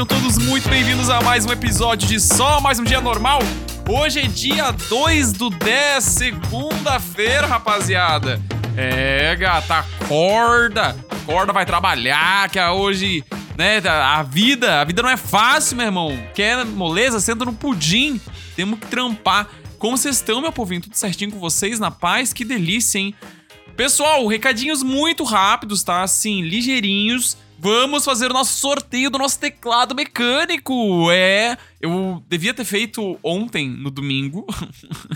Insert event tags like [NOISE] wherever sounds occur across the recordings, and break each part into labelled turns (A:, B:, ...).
A: sejam todos muito bem-vindos a mais um episódio de Só Mais Um Dia Normal. Hoje é dia 2 do 10, segunda-feira, rapaziada. É, gata, acorda, acorda, vai trabalhar, que é hoje, né, a vida, a vida não é fácil, meu irmão. Quer moleza? Senta no pudim, temos que trampar. Como vocês estão, meu povinho? Tudo certinho com vocês? Na paz? Que delícia, hein? Pessoal, recadinhos muito rápidos, tá? Assim, ligeirinhos. Vamos fazer o nosso sorteio do nosso teclado mecânico. É, eu devia ter feito ontem, no domingo.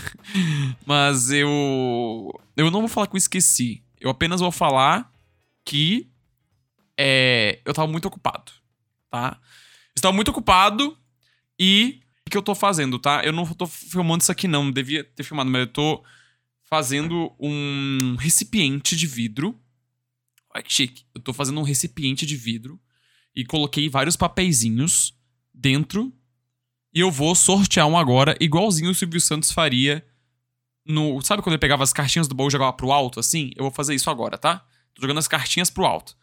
A: [LAUGHS] Mas eu. Eu não vou falar que eu esqueci. Eu apenas vou falar que. É, eu tava muito ocupado, tá? Estava muito ocupado e. O que eu tô fazendo, tá? Eu não tô filmando isso aqui, não. Devia ter filmado, mas eu tô fazendo um recipiente de vidro Olha que chique. Eu tô fazendo um recipiente de vidro e coloquei vários papeizinhos dentro. E eu vou sortear um agora, igualzinho o Silvio Santos faria no. Sabe quando ele pegava as cartinhas do baú e jogava pro alto, assim? Eu vou fazer isso agora, tá? Tô jogando as cartinhas pro alto.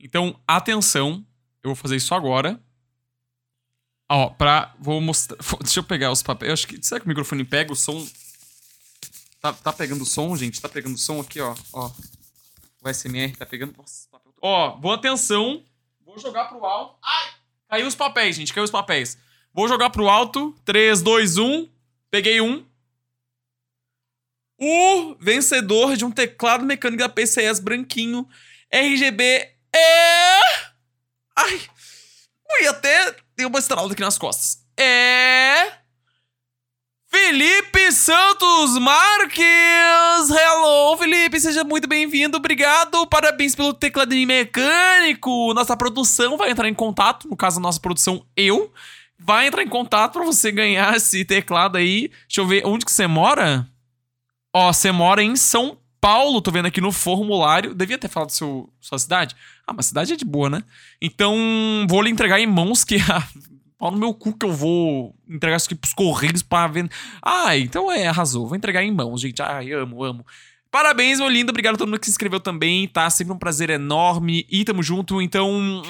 A: Então, atenção. Eu vou fazer isso agora. Ó, pra. Vou mostrar. [LAUGHS] Deixa eu pegar os papéis. Eu acho que. Será que o microfone pega o som? Tá, tá pegando som, gente? Tá pegando som aqui, ó. Ó. O SMR tá pegando. Nossa, papel. Ó, boa atenção. Vou jogar pro alto. Ai! Caiu os papéis, gente. Caiu os papéis. Vou jogar pro alto. 3, 2, 1. Peguei um. O vencedor de um teclado mecânico da PCS branquinho RGB é. Ai! Ui, até deu uma estrada aqui nas costas. É. Felipe Santos Marques! Hello, Felipe, seja muito bem-vindo, obrigado, parabéns pelo tecladinho mecânico. Nossa produção vai entrar em contato, no caso, a nossa produção, eu, vai entrar em contato para você ganhar esse teclado aí. Deixa eu ver, onde que você mora? Ó, você mora em São Paulo, tô vendo aqui no formulário. Devia ter falado seu, sua cidade? Ah, mas cidade é de boa, né? Então, vou lhe entregar em mãos que [LAUGHS] a pau no meu cu que eu vou entregar isso aqui pros correios pra vender. Ah, então é, arrasou. Vou entregar em mãos, gente. Ai, amo, amo. Parabéns, meu lindo. Obrigado a todo mundo que se inscreveu também, tá? Sempre um prazer enorme. E tamo junto. Então,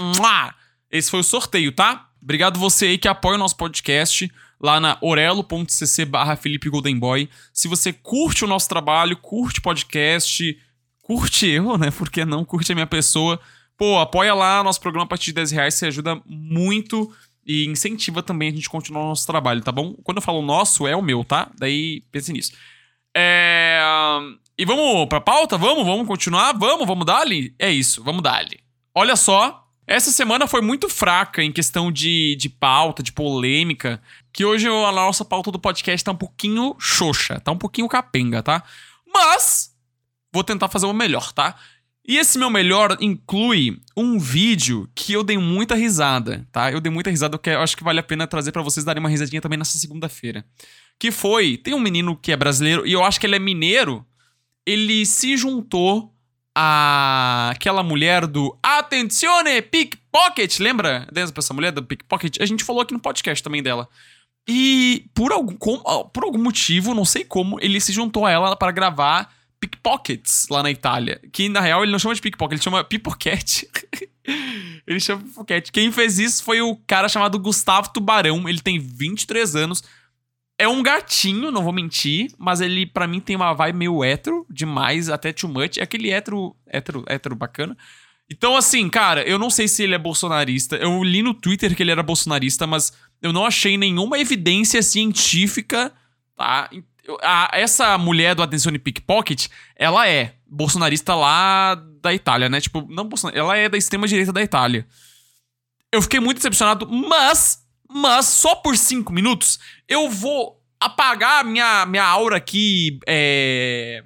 A: esse foi o sorteio, tá? Obrigado você aí que apoia o nosso podcast lá na orelo.cc barra Felipe Goldenboy. Se você curte o nosso trabalho, curte podcast, curte eu, né? Porque não curte a minha pessoa. Pô, apoia lá nosso programa a partir de 10 reais, você ajuda muito e incentiva também a gente continuar o nosso trabalho, tá bom? Quando eu falo nosso, é o meu, tá? Daí pense nisso. É... E vamos pra pauta? Vamos? Vamos continuar? Vamos? Vamos dar-lhe? É isso, vamos dar-lhe. Olha só, essa semana foi muito fraca em questão de, de pauta, de polêmica, que hoje a nossa pauta do podcast tá um pouquinho xoxa, tá um pouquinho capenga, tá? Mas vou tentar fazer o melhor, tá? E esse meu melhor inclui um vídeo que eu dei muita risada, tá? Eu dei muita risada, que eu acho que vale a pena trazer para vocês darem uma risadinha também nessa segunda-feira. Que foi, tem um menino que é brasileiro e eu acho que ele é mineiro, ele se juntou a aquela mulher do Attenzione Pickpocket, lembra dessa mulher do Pickpocket? A gente falou aqui no podcast também dela. E por algum, por algum motivo, não sei como, ele se juntou a ela para gravar pickpockets lá na Itália. Que na real ele não chama de pickpocket, ele chama pipoquete. [LAUGHS] ele chama pipoquete. Quem fez isso foi o cara chamado Gustavo Tubarão. Ele tem 23 anos. É um gatinho, não vou mentir, mas ele para mim tem uma vibe meio hétero, demais, até too much. É aquele hétero, hétero, hétero bacana. Então, assim, cara, eu não sei se ele é bolsonarista. Eu li no Twitter que ele era bolsonarista, mas eu não achei nenhuma evidência científica, tá? A, essa mulher do Attenzione Pickpocket, ela é bolsonarista lá da Itália, né? Tipo, não bolsonarista, ela é da extrema direita da Itália. Eu fiquei muito decepcionado, mas, mas só por cinco minutos eu vou apagar minha, minha aura aqui, é,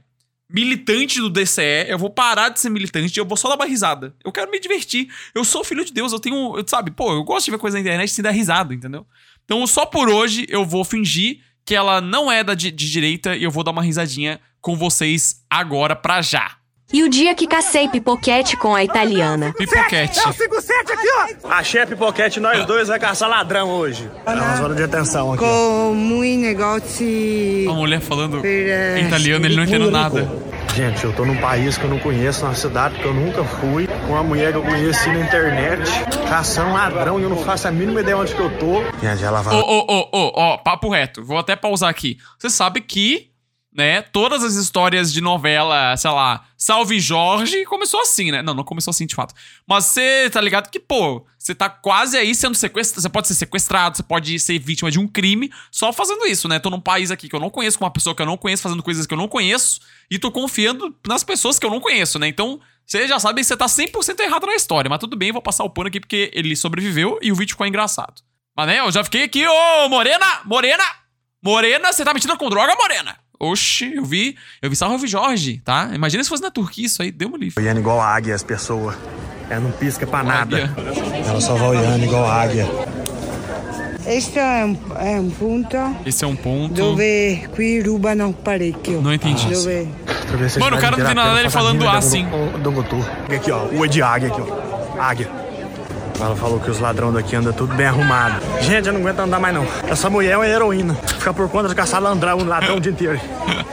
A: militante do DCE, eu vou parar de ser militante eu vou só dar uma risada. Eu quero me divertir. Eu sou filho de Deus, eu tenho, eu, sabe, pô, eu gosto de ver coisa na internet sem dar risada, entendeu? Então, só por hoje eu vou fingir que ela não é da de, de direita e eu vou dar uma risadinha com vocês agora pra já.
B: E o dia que cacei pipoquete com a italiana.
A: Pipoquete.
C: É o 57 aqui, ó. Achei a pipoquete, nós dois vai caçar ladrão hoje. É uma zona de atenção aqui.
D: Com muito negócio.
A: A mulher falando em italiano, ele não entendeu nada.
C: Gente, eu tô num país que eu não conheço, numa cidade que eu nunca fui, com uma mulher que eu conheci na internet, caçando ladrão e eu não faço a mínima ideia onde que eu tô. Gente, ela vai.
A: Ô, ô, ô, ô, ó, papo reto. Vou até pausar aqui. Você sabe que, né, todas as histórias de novela, sei lá, Salve Jorge, começou assim, né? Não, não começou assim de fato. Mas você tá ligado que, pô, você tá quase aí sendo sequestrado. Você pode ser sequestrado, você pode ser vítima de um crime só fazendo isso, né? Tô num país aqui que eu não conheço, com uma pessoa que eu não conheço, fazendo coisas que eu não conheço, e tô confiando nas pessoas que eu não conheço, né? Então, você já sabe que você tá 100% errado na história, mas tudo bem, vou passar o pano aqui porque ele sobreviveu e o vídeo ficou engraçado. Mas, né, eu já fiquei aqui, ô, Morena, Morena, Morena, você tá metido com droga, Morena? Oxi, eu vi, eu vi Salve Jorge, tá? Imagina se fosse na Turquia isso aí, deu uma livre.
C: Olhando igual a águia as pessoas. Ela não pisca pra nada.
A: Águia.
C: Ela só vai olhando igual a águia.
D: Questo è un, è un punto
A: Esse é um ponto.
D: dove qui rubano parecchio.
A: Não entendi.
D: Dove
C: se
A: Mano,
C: a
A: o cara não tem nada
C: fazer a
A: falando assim.
C: do- do Dongotu. Aqui, ó, o de águia aqui, ó. Águia. Ela falou que os ladrões daqui andam tudo bem arrumado. Gente, eu não aguento andar mais não. Essa mulher é uma heroína. Fica por conta de caçar ladrão, ladrão o dia inteiro.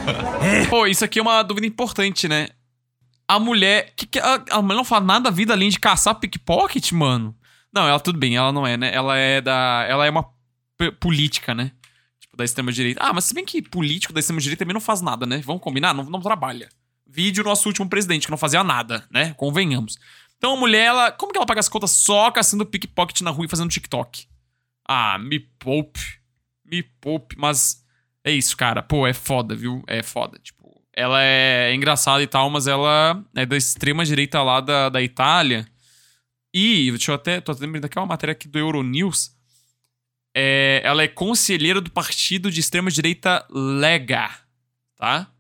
C: [LAUGHS]
A: Pô, isso aqui é uma dúvida importante, né? A mulher. Que, que, a, a mulher não faz nada da vida além de caçar pickpocket, mano? Não, ela tudo bem, ela não é, né? Ela é da. Ela é uma política, né? Tipo, da extrema-direita. Ah, mas se bem que político da extrema-direita também não faz nada, né? Vamos combinar? Não, não trabalha. Vídeo nosso último presidente, que não fazia nada, né? Convenhamos. Então a mulher, ela. Como que ela paga as contas só caçando pickpocket na rua e fazendo TikTok? Ah, me poupe. Me poupe. Mas é isso, cara. Pô, é foda, viu? É foda. Tipo, ela é engraçada e tal, mas ela é da extrema direita lá da, da Itália. E, deixa eu até. Tô até lembrando aqui uma matéria aqui do Euronews. É, ela é conselheira do partido de extrema direita Lega, tá?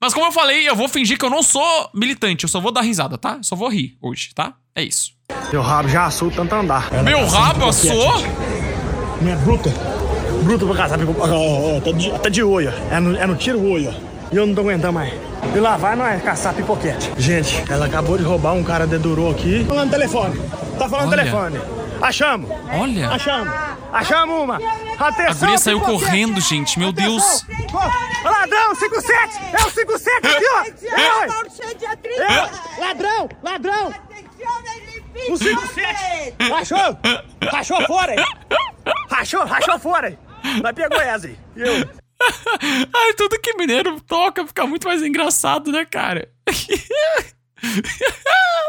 A: Mas como eu falei, eu vou fingir que eu não sou militante, eu só vou dar risada, tá? Eu só vou rir hoje, tá? É isso.
C: Meu rabo já assou tanto andar.
A: Meu rabo assou?
C: Minha bruta. Bruta pra ó, tá de, tá de olho. ó. É no, é no tiro olho, ó. E eu não tô aguentando mais. E lá vai nós caçar pipoquete. Gente, ela acabou de roubar um cara dedurou aqui. Falando no telefone. Tá falando no telefone. Achamos.
A: Olha.
C: Achamos. Achamos uma. Atenção,
A: A guria saiu correndo, gente. Meu Deus.
C: Ladrão, 57! É o 57 aqui, ó! É, ué. É, ladrão, ladrão! O 57! Rachou! Rachou fora aí! Rachou, rachou fora aí! Nós pegou essa aí. E eu? [LAUGHS]
A: Ai, tudo que mineiro toca fica muito mais engraçado, né, cara? [LAUGHS]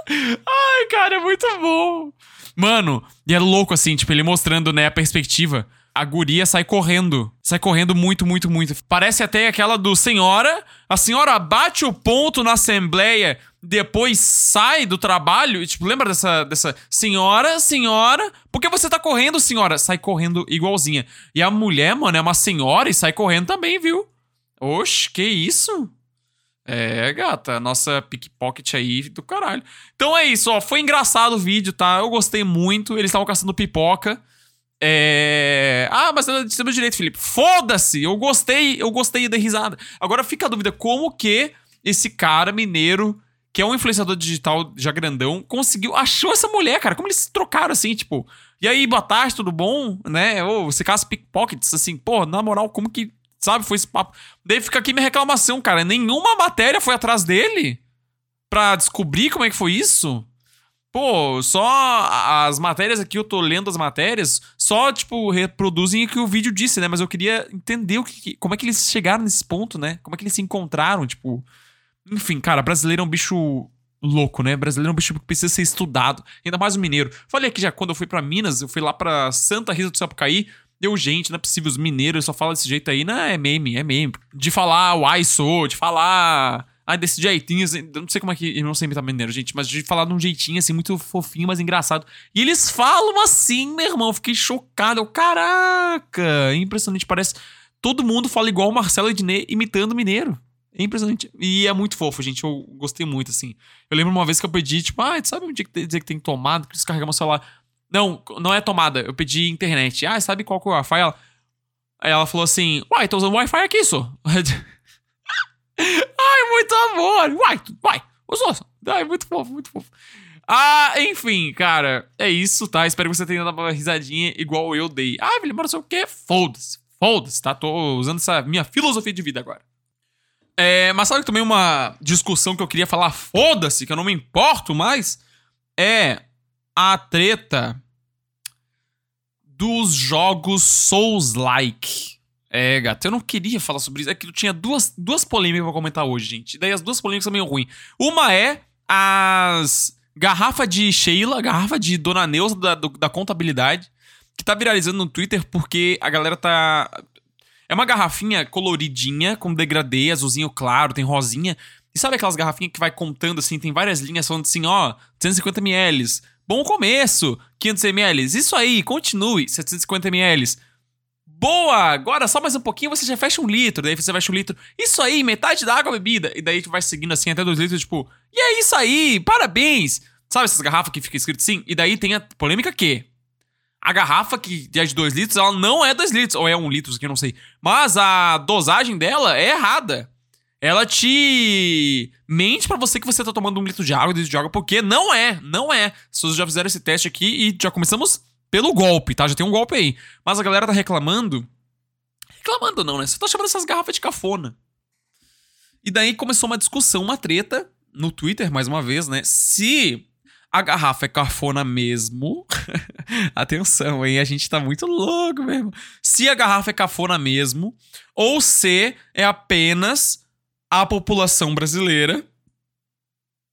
A: Ai, cara, é muito bom. Mano, e é louco assim, tipo, ele mostrando, né, a perspectiva. A guria sai correndo. Sai correndo muito, muito, muito. Parece até aquela do senhora. A senhora bate o ponto na assembleia, depois sai do trabalho. E, tipo, lembra dessa, dessa senhora, senhora? Por que você tá correndo, senhora? Sai correndo igualzinha. E a mulher, mano, é uma senhora e sai correndo também, viu? Oxe, que isso? É, gata, nossa pickpocket aí do caralho. Então é isso, ó. Foi engraçado o vídeo, tá? Eu gostei muito. Eles estavam caçando pipoca. É. Ah, mas é de cima direito, Felipe. Foda-se! Eu gostei, eu gostei da risada. Agora fica a dúvida: como que esse cara mineiro, que é um influenciador digital já grandão, conseguiu. Achou essa mulher, cara? Como eles se trocaram assim, tipo. E aí, boa tarde, tudo bom? Né? Ou você caça pickpockets, assim, pô, na moral, como que. Sabe, foi esse papo. Daí fica aqui minha reclamação, cara. Nenhuma matéria foi atrás dele pra descobrir como é que foi isso. Pô, só as matérias aqui, eu tô lendo as matérias, só, tipo, reproduzem o que o vídeo disse, né? Mas eu queria entender o que, como é que eles chegaram nesse ponto, né? Como é que eles se encontraram, tipo. Enfim, cara, brasileiro é um bicho louco, né? Brasileiro é um bicho que precisa ser estudado. Ainda mais o mineiro. Falei aqui já, quando eu fui pra Minas, eu fui lá pra Santa Rita do Sapucaí. Deu gente, não é possível, os mineiros só falam desse jeito aí. Não, é meme, é meme. De falar uai sou, de falar. Ah, desse jeitinho, assim, não sei como é que. Eu não sei imitar mineiro, gente, mas de falar de um jeitinho assim, muito fofinho, mas engraçado. E eles falam assim, meu irmão. Fiquei chocado. Eu, caraca! Impressionante. Parece. Todo mundo fala igual o Marcelo Ednei imitando mineiro. É impressionante. E é muito fofo, gente. Eu gostei muito, assim. Eu lembro uma vez que eu pedi, tipo, ah, sabe onde que dizer que tem tomada, que descarregar meu celular? Não, não é tomada. Eu pedi internet. Ah, sabe qual que é o Wi-Fi? Ela... Aí ela falou assim, uai, tô usando Wi-Fi aqui, só. [LAUGHS] Ai, muito amor. Uai, uai, usou. Ai, muito fofo, muito fofo. Ah, enfim, cara, é isso, tá? Espero que você tenha dado uma risadinha igual eu dei. Ah, Felipe, mas não o quê. Foda-se, foda-se, tá? Tô usando essa minha filosofia de vida agora. É, mas sabe também uma discussão que eu queria falar, foda-se, que eu não me importo mais, é a treta dos jogos Souls-like. É, gato, eu não queria falar sobre isso. É que eu tinha duas, duas polêmicas pra comentar hoje, gente. Daí as duas polêmicas são meio ruins. Uma é as garrafa de Sheila, garrafa de Dona Neuza da, do- da contabilidade, que tá viralizando no Twitter porque a galera tá. É uma garrafinha coloridinha, com degradê, azulzinho claro, tem rosinha. E sabe aquelas garrafinhas que vai contando assim, tem várias linhas falando assim, ó, 250ml. Bom começo, 500ml. Isso aí, continue, 750ml. Boa! Agora só mais um pouquinho você já fecha um litro. Daí você fecha um litro. Isso aí, metade da água bebida. E daí gente vai seguindo assim até dois litros, tipo, e é isso aí, parabéns! Sabe essas garrafas que fica escrito assim? E daí tem a polêmica que a garrafa que é de 2 litros, ela não é 2 litros, ou é 1 um litro, aqui eu não sei. Mas a dosagem dela é errada. Ela te mente pra você que você tá tomando um litro de água, dois litros de água, porque não é, não é. Pessoas já fizeram esse teste aqui e já começamos pelo golpe, tá? Já tem um golpe aí. Mas a galera tá reclamando. Reclamando não, né? Você tá chamando essas garrafas de cafona. E daí começou uma discussão, uma treta no Twitter, mais uma vez, né? Se a garrafa é cafona mesmo. [LAUGHS] Atenção, hein? A gente tá muito louco mesmo. Se a garrafa é cafona mesmo, ou se é apenas a população brasileira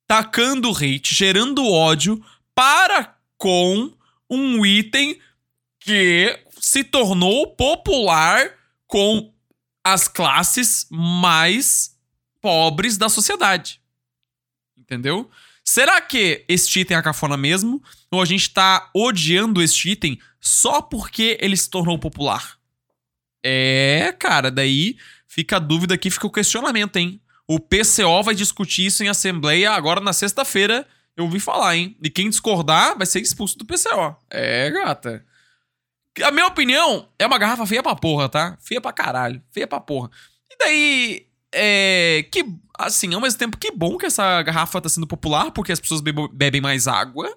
A: tacando hate, gerando ódio para com um item que se tornou popular com as classes mais pobres da sociedade. Entendeu? Será que este item é cafona mesmo? Ou a gente tá odiando este item só porque ele se tornou popular? É, cara, daí fica a dúvida aqui, fica o questionamento, hein? O PCO vai discutir isso em assembleia agora na sexta-feira. Eu ouvi falar, hein? E quem discordar vai ser expulso do PCO. É, gata. A minha opinião é uma garrafa feia pra porra, tá? Feia pra caralho. Feia pra porra. E daí, é. Que, assim, ao mesmo tempo, que bom que essa garrafa tá sendo popular, porque as pessoas bebo- bebem mais água,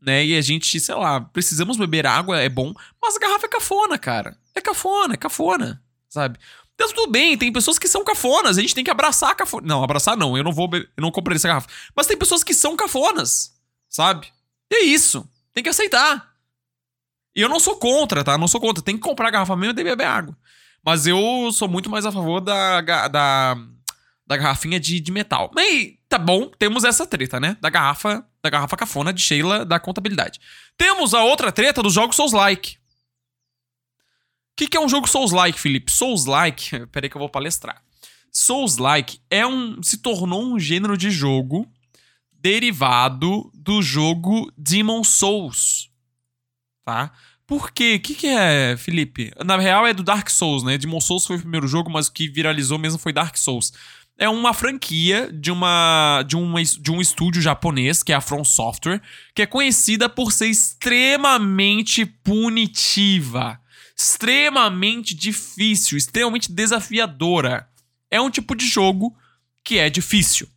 A: né? E a gente, sei lá, precisamos beber água, é bom. Mas a garrafa é cafona, cara. É cafona, é cafona, sabe? Então, tudo bem, tem pessoas que são cafonas, a gente tem que abraçar a cafona. Não, abraçar não, eu não vou, eu não comprei essa garrafa. Mas tem pessoas que são cafonas, sabe? E é isso, tem que aceitar. E eu não sou contra, tá? Não sou contra, tem que comprar garrafa mesmo e tem que beber água. Mas eu sou muito mais a favor da, da, da garrafinha de, de metal. Mas tá bom, temos essa treta, né? Da garrafa, da garrafa cafona de Sheila da contabilidade. Temos a outra treta dos jogos Souls-like. O que, que é um jogo Souls-like, Felipe? Souls-like, [LAUGHS] peraí que eu vou palestrar. Souls-like é um, se tornou um gênero de jogo derivado do jogo Demon Souls, tá? Por quê? O que, que é, Felipe? Na real é do Dark Souls, né? Demon Souls foi o primeiro jogo, mas o que viralizou mesmo foi Dark Souls. É uma franquia de uma de um, de um estúdio japonês, que é a From Software, que é conhecida por ser extremamente punitiva, extremamente difícil, extremamente desafiadora. É um tipo de jogo que é difícil.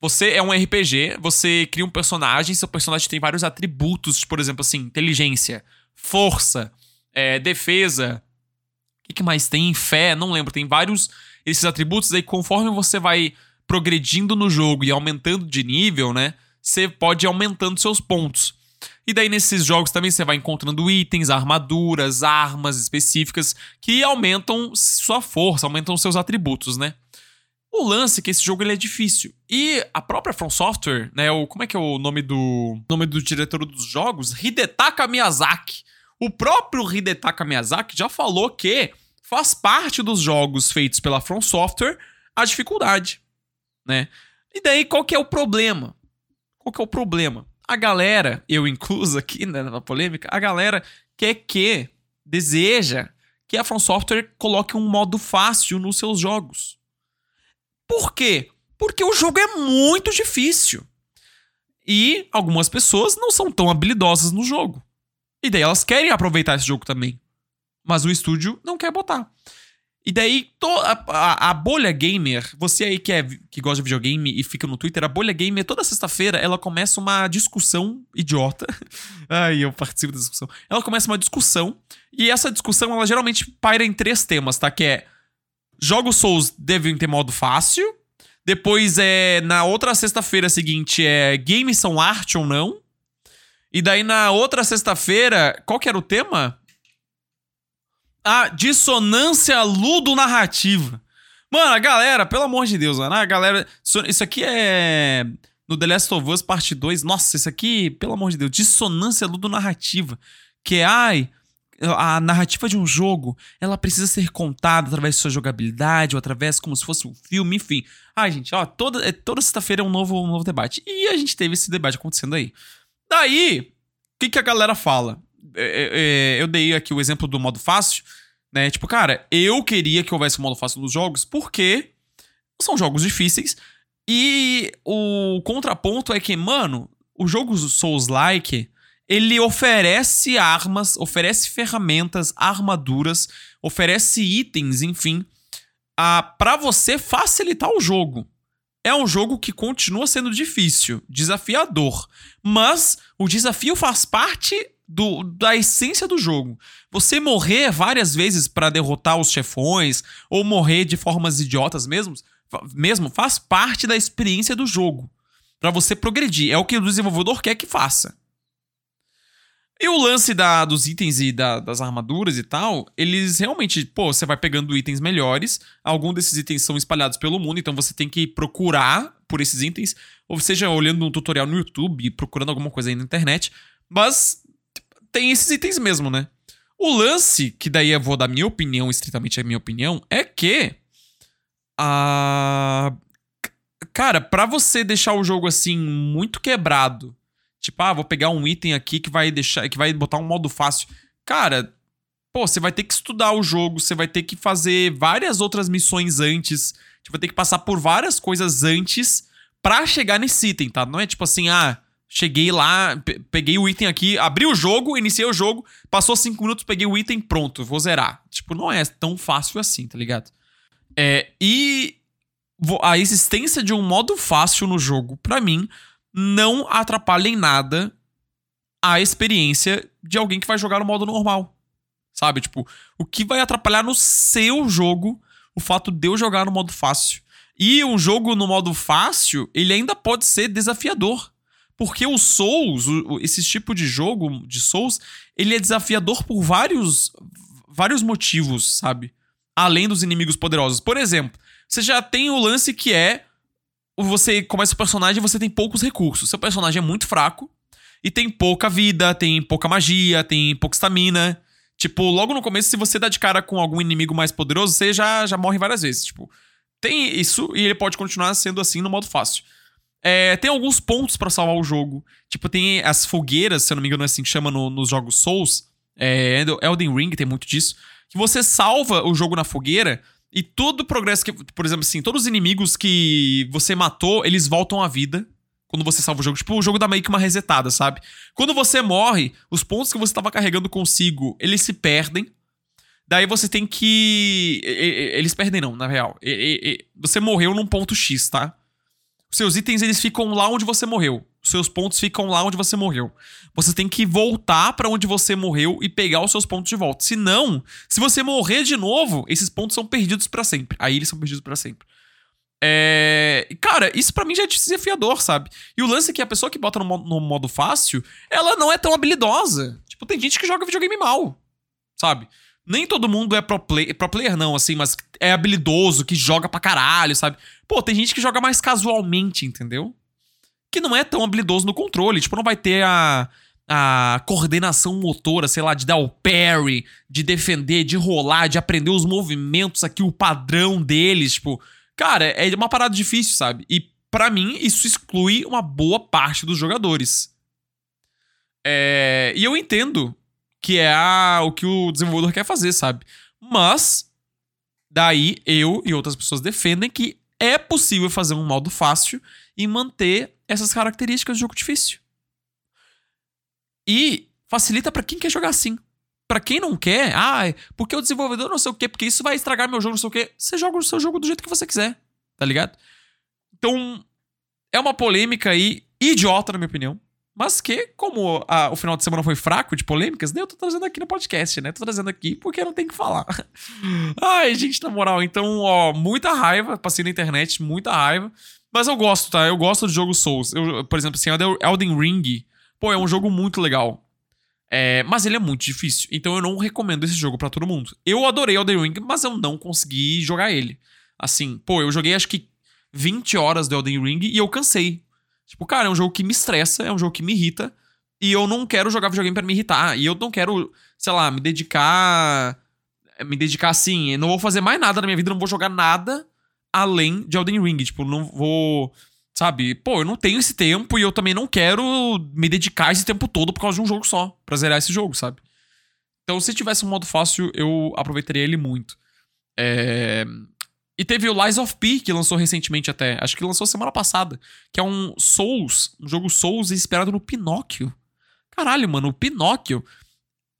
A: Você é um RPG, você cria um personagem, seu personagem tem vários atributos, por exemplo, assim, inteligência, força, é, defesa. O que, que mais tem? Fé, não lembro. Tem vários esses atributos. Aí, conforme você vai progredindo no jogo e aumentando de nível, né? Você pode ir aumentando seus pontos. E daí, nesses jogos também você vai encontrando itens, armaduras, armas específicas que aumentam sua força, aumentam seus atributos, né? O lance é que esse jogo ele é difícil. E a própria From Software, né? O, como é que é o nome do nome do diretor dos jogos? Hidetaka Miyazaki. O próprio Hidetaka Miyazaki já falou que faz parte dos jogos feitos pela From Software a dificuldade, né? E daí qual que é o problema? Qual que é o problema? A galera, eu incluso aqui né, na polêmica, a galera quer que, deseja que a From Software coloque um modo fácil nos seus jogos. Por quê? Porque o jogo é muito difícil. E algumas pessoas não são tão habilidosas no jogo. E daí elas querem aproveitar esse jogo também. Mas o estúdio não quer botar. E daí, to- a, a- a bolha gamer, você aí que, é, que gosta de videogame e fica no Twitter, a bolha gamer, toda sexta-feira, ela começa uma discussão idiota. [LAUGHS] Ai, eu participo da discussão. Ela começa uma discussão, e essa discussão, ela geralmente paira em três temas, tá? Que é jogos Souls devem ter modo fácil. Depois é na outra sexta-feira seguinte é games são arte ou não. E daí na outra sexta-feira, qual que era o tema? A dissonância ludo-narrativa. Mano, a galera, pelo amor de Deus, mano, a galera. Isso aqui é. No The Last of Us Parte 2. Nossa, isso aqui, pelo amor de Deus, dissonância ludo-narrativa. Que é, ai, a narrativa de um jogo, ela precisa ser contada através de sua jogabilidade, ou através como se fosse um filme, enfim. Ai, gente, ó, toda, é, toda sexta-feira é um novo, um novo debate. E a gente teve esse debate acontecendo aí. Daí, o que, que a galera fala? É, é, é, eu dei aqui o exemplo do modo fácil, né? Tipo, cara, eu queria que houvesse um modo fácil nos jogos, porque são jogos difíceis. E o contraponto é que, mano, os jogos Souls-like ele oferece armas, oferece ferramentas, armaduras, oferece itens, enfim, para você facilitar o jogo. É um jogo que continua sendo difícil, desafiador, mas o desafio faz parte do, da essência do jogo. Você morrer várias vezes para derrotar os chefões ou morrer de formas idiotas mesmo, mesmo faz parte da experiência do jogo. Para você progredir, é o que o desenvolvedor quer que faça. E o lance da, dos itens e da, das armaduras e tal, eles realmente, pô, você vai pegando itens melhores. Alguns desses itens são espalhados pelo mundo, então você tem que procurar por esses itens, ou seja, olhando um tutorial no YouTube, procurando alguma coisa aí na internet. Mas tem esses itens mesmo, né? O lance, que daí eu vou dar minha opinião, estritamente a minha opinião, é que. A. Cara, para você deixar o jogo assim muito quebrado Tipo, ah, vou pegar um item aqui que vai deixar, que vai botar um modo fácil. Cara, pô, você vai ter que estudar o jogo, você vai ter que fazer várias outras missões antes, você vai ter que passar por várias coisas antes para chegar nesse item, tá? Não é tipo assim, ah, cheguei lá, peguei o item aqui, abri o jogo, iniciei o jogo, passou cinco minutos, peguei o item, pronto, vou zerar. Tipo, não é tão fácil assim, tá ligado? É, e a existência de um modo fácil no jogo, para mim, não atrapalha em nada a experiência de alguém que vai jogar no modo normal. Sabe? Tipo, o que vai atrapalhar no seu jogo o fato de eu jogar no modo fácil. E um jogo no modo fácil, ele ainda pode ser desafiador. Porque o Souls, o, esse tipo de jogo de Souls, ele é desafiador por vários, vários motivos, sabe? Além dos inimigos poderosos. Por exemplo, você já tem o lance que é você começa o personagem e você tem poucos recursos. Seu personagem é muito fraco e tem pouca vida, tem pouca magia, tem pouca estamina. Tipo, logo no começo, se você dá de cara com algum inimigo mais poderoso, você já, já morre várias vezes. Tipo, tem isso e ele pode continuar sendo assim no modo fácil. É, tem alguns pontos para salvar o jogo. Tipo, tem as fogueiras, se eu não me engano, é assim que chama no, nos jogos Souls. É, Elden Ring tem muito disso. Que você salva o jogo na fogueira e todo o progresso que. Por exemplo, assim, todos os inimigos que você matou, eles voltam à vida. Quando você salva o jogo. Tipo, o jogo dá meio que uma resetada, sabe? Quando você morre, os pontos que você estava carregando consigo, eles se perdem. Daí você tem que. Eles perdem, não, na real. Você morreu num ponto X, tá? Seus itens, eles ficam lá onde você morreu seus pontos ficam lá onde você morreu. Você tem que voltar para onde você morreu e pegar os seus pontos de volta. Se não, se você morrer de novo, esses pontos são perdidos para sempre. Aí eles são perdidos para sempre. É... Cara, isso para mim já é desafiador, sabe? E o lance é que a pessoa que bota no, no modo fácil, ela não é tão habilidosa. Tipo, tem gente que joga videogame mal, sabe? Nem todo mundo é pro, play, pro player, não, assim, mas é habilidoso, que joga pra caralho, sabe? Pô, tem gente que joga mais casualmente, entendeu? que não é tão habilidoso no controle. Tipo, não vai ter a, a coordenação motora, sei lá, de dar o parry, de defender, de rolar, de aprender os movimentos aqui, o padrão deles. Tipo, cara, é uma parada difícil, sabe? E para mim, isso exclui uma boa parte dos jogadores. É, e eu entendo que é a, o que o desenvolvedor quer fazer, sabe? Mas, daí eu e outras pessoas defendem que é possível fazer um modo fácil e manter essas características do jogo difícil. E facilita para quem quer jogar assim. Para quem não quer, ah, porque o desenvolvedor não sei o quê, porque isso vai estragar meu jogo, não sei o quê. Você joga o seu jogo do jeito que você quiser, tá ligado? Então, é uma polêmica aí idiota, na minha opinião. Mas que, como a- o final de semana foi fraco de polêmicas, né, eu tô trazendo aqui no podcast, né? Tô trazendo aqui porque não tem que falar. [LAUGHS] Ai, gente, na moral, então, ó, muita raiva, passei na internet, muita raiva. Mas eu gosto, tá? Eu gosto de jogo Souls. Eu, por exemplo, assim, Elden- Ring, pô, é um jogo muito legal. É, mas ele é muito difícil, então eu não recomendo esse jogo pra todo mundo. Eu adorei Elden Ring, mas eu não consegui jogar ele. Assim, pô, eu joguei acho que 20 horas do Elden Ring e eu cansei. Tipo, cara, é um jogo que me estressa, é um jogo que me irrita. E eu não quero jogar videogame pra me irritar. E eu não quero, sei lá, me dedicar. Me dedicar assim. Não vou fazer mais nada na minha vida, não vou jogar nada além de Elden Ring. Tipo, não vou. Sabe? Pô, eu não tenho esse tempo e eu também não quero me dedicar esse tempo todo por causa de um jogo só. Pra zerar esse jogo, sabe? Então, se tivesse um modo fácil, eu aproveitaria ele muito. É. E teve o Lies of P, que lançou recentemente até. Acho que lançou semana passada. Que é um Souls, um jogo Souls inspirado no Pinóquio. Caralho, mano, o Pinóquio.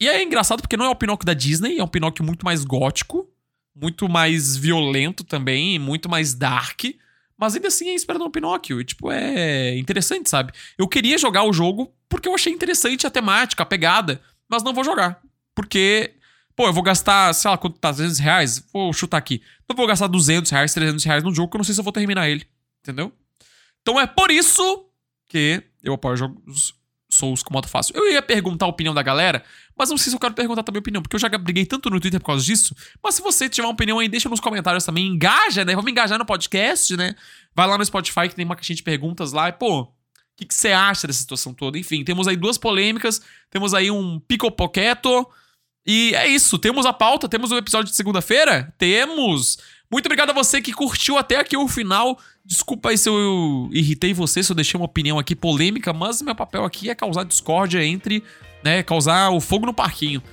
A: E é engraçado porque não é o Pinóquio da Disney, é um Pinóquio muito mais gótico, muito mais violento também, muito mais dark. Mas ainda assim é inspirado no Pinóquio. E, tipo, é interessante, sabe? Eu queria jogar o jogo porque eu achei interessante a temática, a pegada. Mas não vou jogar. Porque Pô, eu vou gastar, sei lá, quanto tá, 200 reais? Vou chutar aqui. Não vou gastar 200 reais, 300 reais num jogo que eu não sei se eu vou terminar ele. Entendeu? Então é por isso que eu apoio jogos Souls com modo fácil. Eu ia perguntar a opinião da galera, mas não sei se eu quero perguntar também a opinião, porque eu já briguei tanto no Twitter por causa disso. Mas se você tiver uma opinião aí, deixa nos comentários também. Engaja, né? Vamos engajar no podcast, né? Vai lá no Spotify que tem uma caixinha de perguntas lá. E, pô, o que, que você acha dessa situação toda? Enfim, temos aí duas polêmicas. Temos aí um pico poqueto. E é isso, temos a pauta, temos o episódio de segunda-feira? Temos! Muito obrigado a você que curtiu até aqui o final. Desculpa aí se eu irritei você, se eu deixei uma opinião aqui polêmica, mas meu papel aqui é causar discórdia entre, né, causar o fogo no parquinho.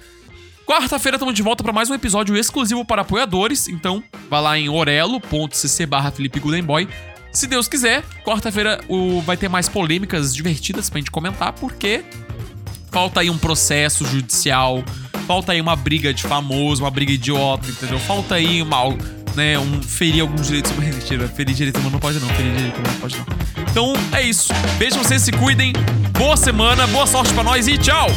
A: Quarta-feira estamos de volta para mais um episódio exclusivo para apoiadores, então vai lá em orelo.cc barra Felipe Goldenboy. Se Deus quiser, quarta-feira vai ter mais polêmicas divertidas pra gente comentar, porque falta aí um processo judicial, falta aí uma briga de famoso, uma briga idiota, entendeu? Falta aí uma, né, um ferir alguns direitos humanos. [LAUGHS] Mentira, ferir direito não pode não, ferir direito não pode não. Então é isso. Beijo, vocês se cuidem. Boa semana, boa sorte pra nós e tchau!